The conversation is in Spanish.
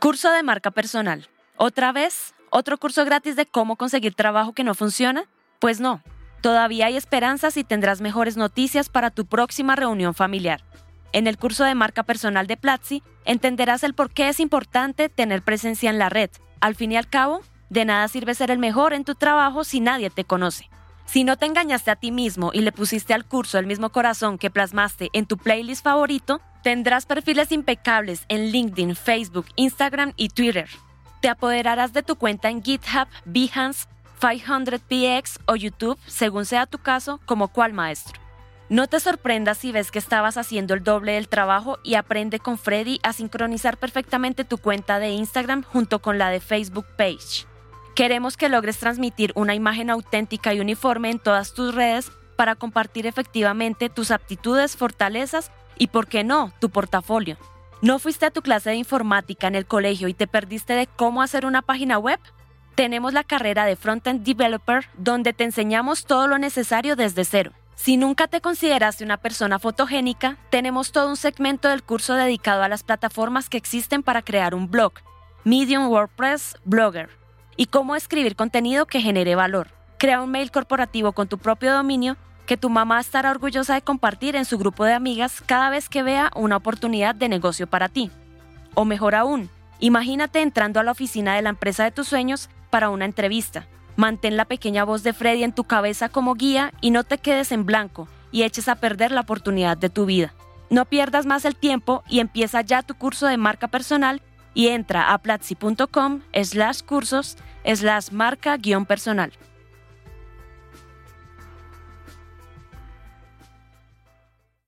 Curso de marca personal. ¿Otra vez? ¿Otro curso gratis de cómo conseguir trabajo que no funciona? Pues no. Todavía hay esperanzas y tendrás mejores noticias para tu próxima reunión familiar. En el curso de marca personal de Platzi entenderás el por qué es importante tener presencia en la red. Al fin y al cabo, de nada sirve ser el mejor en tu trabajo si nadie te conoce. Si no te engañaste a ti mismo y le pusiste al curso el mismo corazón que plasmaste en tu playlist favorito, tendrás perfiles impecables en LinkedIn, Facebook, Instagram y Twitter. Te apoderarás de tu cuenta en GitHub, Behance, 500px o YouTube, según sea tu caso, como cual maestro. No te sorprendas si ves que estabas haciendo el doble del trabajo y aprende con Freddy a sincronizar perfectamente tu cuenta de Instagram junto con la de Facebook Page. Queremos que logres transmitir una imagen auténtica y uniforme en todas tus redes para compartir efectivamente tus aptitudes, fortalezas y, por qué no, tu portafolio. ¿No fuiste a tu clase de informática en el colegio y te perdiste de cómo hacer una página web? Tenemos la carrera de Frontend Developer donde te enseñamos todo lo necesario desde cero. Si nunca te consideraste una persona fotogénica, tenemos todo un segmento del curso dedicado a las plataformas que existen para crear un blog, Medium WordPress, Blogger, y cómo escribir contenido que genere valor. Crea un mail corporativo con tu propio dominio que tu mamá estará orgullosa de compartir en su grupo de amigas cada vez que vea una oportunidad de negocio para ti. O mejor aún, imagínate entrando a la oficina de la empresa de tus sueños para una entrevista. Mantén la pequeña voz de Freddy en tu cabeza como guía y no te quedes en blanco y eches a perder la oportunidad de tu vida. No pierdas más el tiempo y empieza ya tu curso de marca personal y entra a platzi.com slash cursos slash marca guion personal.